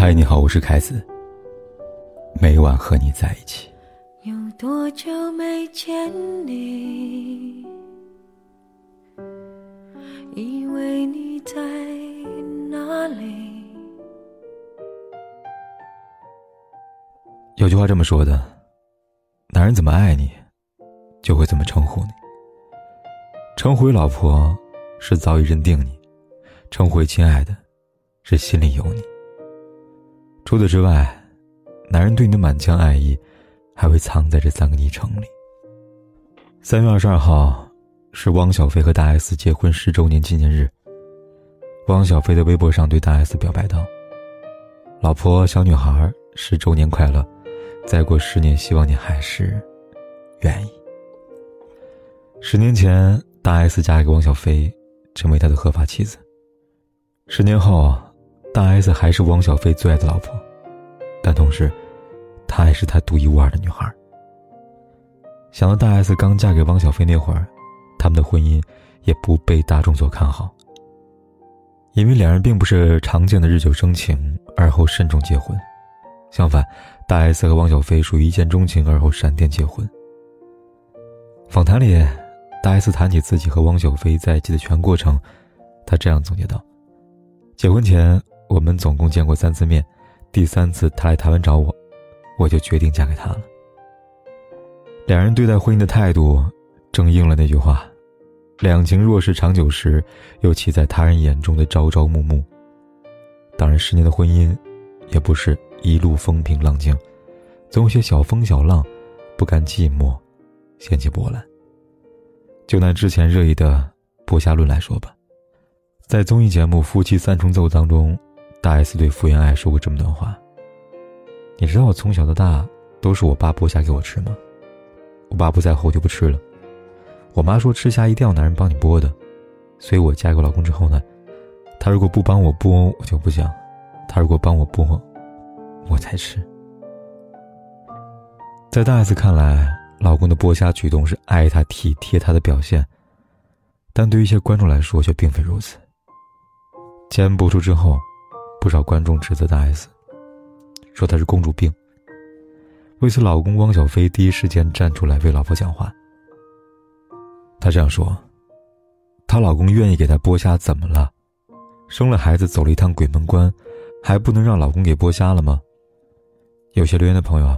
嗨，你好，我是凯子。每晚和你在一起。有多久没见你？以为你在哪里？有句话这么说的：男人怎么爱你，就会怎么称呼你。称呼为老婆，是早已认定你；称呼为亲爱的，是心里有你。除此之外，男人对你的满腔爱意，还会藏在这三个昵称里。三月二十二号，是汪小菲和大 S 结婚十周年纪念日。汪小菲在微博上对大 S 表白道：“老婆，小女孩，十周年快乐！再过十年，希望你还是愿意。”十年前，大 S 嫁给汪小菲，成为他的合法妻子。十年后。大 S 还是汪小菲最爱的老婆，但同时，她还是他独一无二的女孩。想到大 S 刚嫁给汪小菲那会儿，他们的婚姻也不被大众所看好，因为两人并不是常见的日久生情而后慎重结婚。相反，大 S 和汪小菲属于一见钟情而后闪电结婚。访谈里，大 S 谈起自己和汪小菲在一起的全过程，她这样总结道：“结婚前。”我们总共见过三次面，第三次他来台湾找我，我就决定嫁给他了。两人对待婚姻的态度，正应了那句话：“两情若是长久时，又岂在他人眼中的朝朝暮暮。”当然，十年的婚姻，也不是一路风平浪静，总有些小风小浪，不甘寂寞，掀起波澜。就拿之前热议的剥虾论来说吧，在综艺节目《夫妻三重奏》当中。大 S 对福原爱说过这么段话：“你知道我从小到大都是我爸剥虾给我吃吗？我爸不在后我就不吃了。我妈说吃虾一定要男人帮你剥的，所以我嫁给我老公之后呢，他如果不帮我剥我就不想，他如果帮我剥，我才吃。在大 S 看来，老公的剥虾举动是爱她体贴她的表现，但对于一些观众来说却并非如此。节目播出之后。”不少观众指责大 S，说她是公主病。为此，老公汪小菲第一时间站出来为老婆讲话。他这样说：“她老公愿意给她剥虾，怎么了？生了孩子走了一趟鬼门关，还不能让老公给剥虾了吗？”有些留言的朋友啊，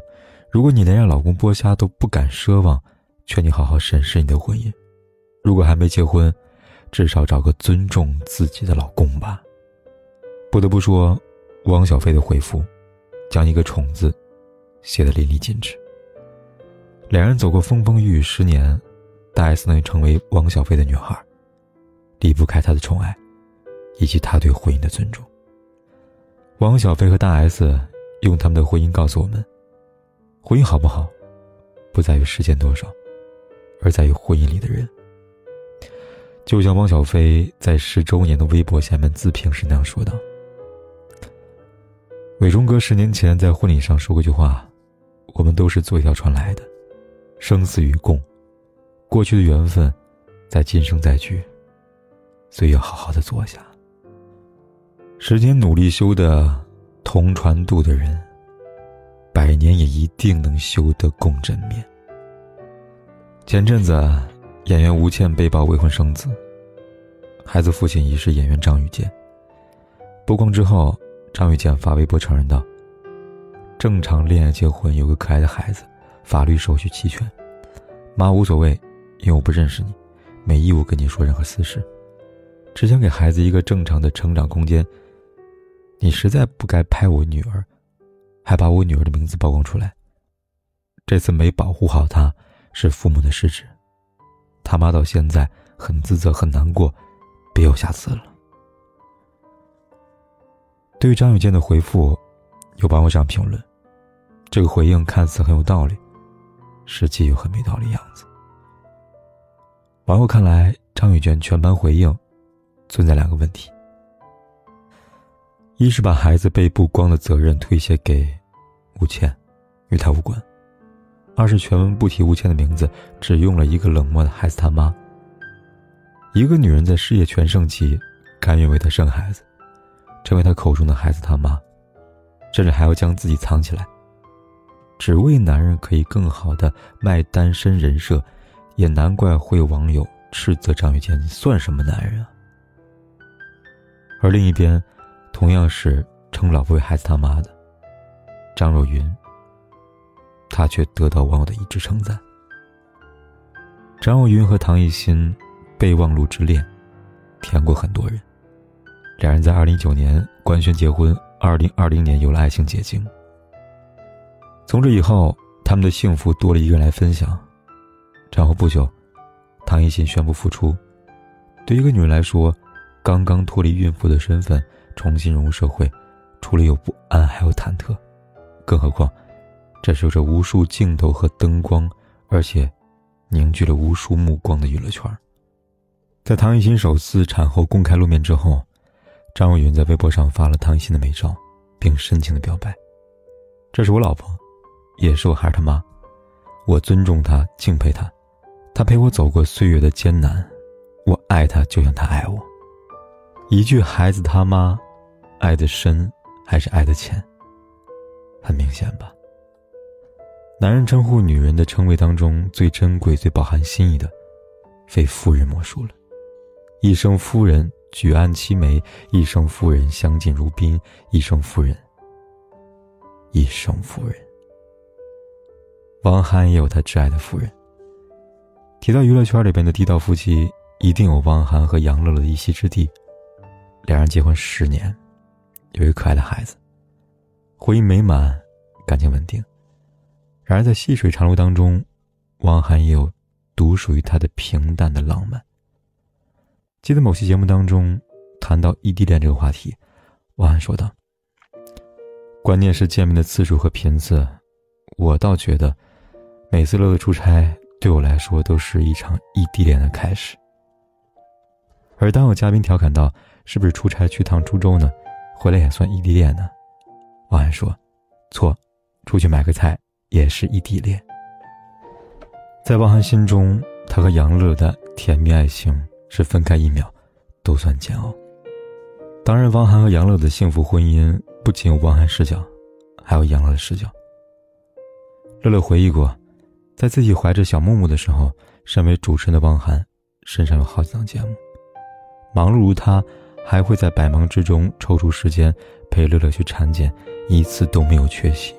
如果你连让老公剥虾都不敢奢望，劝你好好审视你的婚姻。如果还没结婚，至少找个尊重自己的老公吧。不得不说，汪小菲的回复，将一个“宠”字写得淋漓尽致。两人走过风风雨雨十年，大 S 能成为汪小菲的女孩，离不开他的宠爱，以及他对婚姻的尊重。汪小菲和大 S 用他们的婚姻告诉我们：婚姻好不好，不在于时间多少，而在于婚姻里的人。就像汪小菲在十周年的微博下面自评时那样说道。伟忠哥十年前在婚礼上说过一句话：“我们都是坐一条船来的，生死与共，过去的缘分，在今生再聚，所以要好好的坐下。时间努力修的同船渡的人，百年也一定能修得共枕眠。”前阵子，演员吴倩被曝未婚生子，孩子父亲已是演员张雨健。曝光之后。张雨健发微博承认道：“正常恋爱结婚有个可爱的孩子，法律手续齐全，妈无所谓，因为我不认识你，没义务跟你说任何私事，只想给孩子一个正常的成长空间。你实在不该拍我女儿，还把我女儿的名字曝光出来。这次没保护好她，是父母的失职，他妈到现在很自责很难过，别有下次了。”对于张雨健的回复，有网友这样评论：“这个回应看似很有道理，实际又很没道理样子。”网友看来，张雨健全盘回应存在两个问题：一是把孩子被曝光的责任推卸给吴倩，与他无关；二是全文不提吴倩的名字，只用了一个冷漠的孩子他妈。一个女人在事业全盛期，甘愿为他生孩子。成为他口中的孩子他妈，甚至还要将自己藏起来，只为男人可以更好的卖单身人设，也难怪会有网友斥责张雨绮算什么男人啊！而另一边，同样是称老婆为孩子他妈的张若昀，他却得到网友的一致称赞。张若昀和唐艺昕备忘录之恋，甜过很多人。两人在二零一九年官宣结婚，二零二零年有了爱情结晶。从这以后，他们的幸福多了一个人来分享。产后不久，唐艺昕宣布复出。对一个女人来说，刚刚脱离孕妇的身份，重新融入社会，除了有不安，还有忐忑。更何况，这是有着无数镜头和灯光，而且凝聚了无数目光的娱乐圈。在唐艺昕首次产后公开露面之后。张若昀在微博上发了唐艺昕的美照，并深情的表白：“这是我老婆，也是我孩儿他妈，我尊重她，敬佩她，她陪我走过岁月的艰难，我爱她就像她爱我。”一句“孩子他妈”，爱的深还是爱的浅？很明显吧。男人称呼女人的称谓当中最珍贵、最饱含心意的，非夫人莫属了。一声夫人。举案齐眉，一生夫人相敬如宾，一生夫人，一生夫人。汪涵也有他挚爱的夫人。提到娱乐圈里边的地道夫妻，一定有汪涵和杨乐乐的一席之地。两人结婚十年，有一个可爱的孩子，婚姻美满，感情稳定。然而在细水长流当中，汪涵也有独属于他的平淡的浪漫。记得某期节目当中，谈到异地恋这个话题，汪涵说道：“关键是见面的次数和频次。我倒觉得，每次乐乐出差对我来说都是一场异地恋的开始。”而当有嘉宾调侃到：“是不是出差去趟株洲呢？回来也算异地恋呢？”汪涵说：“错，出去买个菜也是异地恋。”在汪涵心中，他和杨乐的甜蜜爱情。是分开一秒，都算煎熬。当然，汪涵和杨乐的幸福婚姻不仅有汪涵视角，还有杨乐的视角。乐乐回忆过，在自己怀着小木木的时候，身为主持人的汪涵身上有好几档节目，忙碌如他，还会在百忙之中抽出时间陪乐乐去产检，一次都没有缺席。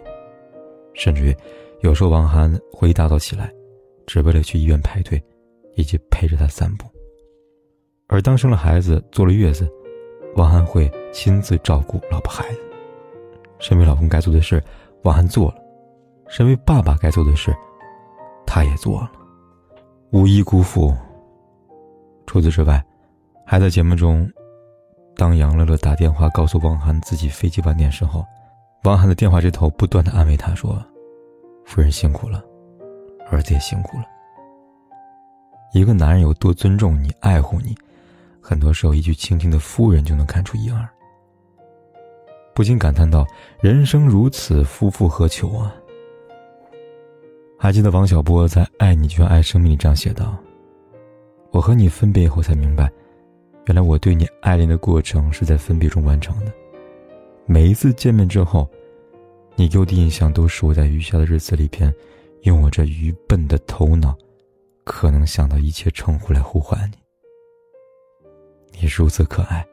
甚至于，有时候汪涵会一大早起来，只为了去医院排队，以及陪着他散步。而当生了孩子、坐了月子，王涵会亲自照顾老婆孩子。身为老公该做的事，王涵做了；身为爸爸该做的事，他也做了，无一辜负。除此之外，还在节目中，当杨乐乐打电话告诉汪涵自己飞机晚点时候，汪涵的电话这头不断的安慰他说：“夫人辛苦了，儿子也辛苦了。”一个男人有多尊重你、爱护你。很多时候，一句轻轻的“夫人”就能看出一二。不禁感叹道：“人生如此，夫复何求啊！”还记得王小波在《爱你就像爱生命》里这样写道：“我和你分别以后才明白，原来我对你爱恋的过程是在分别中完成的。每一次见面之后，你给我的印象都是我在余下的日子里边，用我这愚笨的头脑，可能想到一切称呼来呼唤你。”你如此可爱。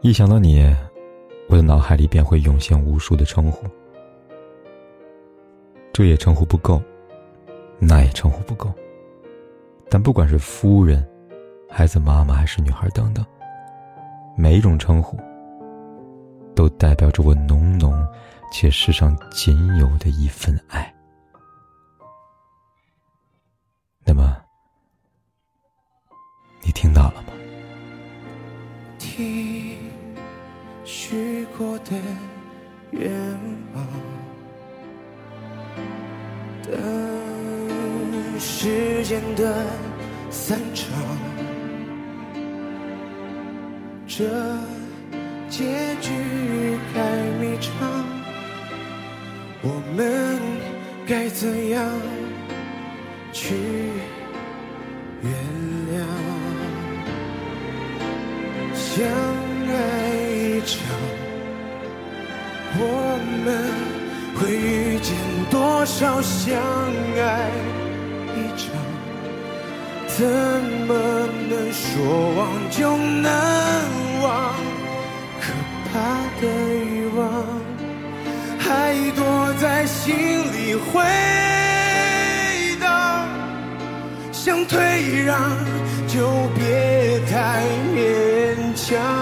一想到你，我的脑海里便会涌现无数的称呼。这也称呼不够，那也称呼不够。但不管是夫人、孩子妈妈还是女孩等等，每一种称呼，都代表着我浓浓且世上仅有的一份爱。等时间的散场，这结局还没长，我们该怎样去原谅？相爱一场，我们多少相爱一场？怎么能说忘就能忘？可怕的欲望还躲在心里回荡，想退让就别太勉强。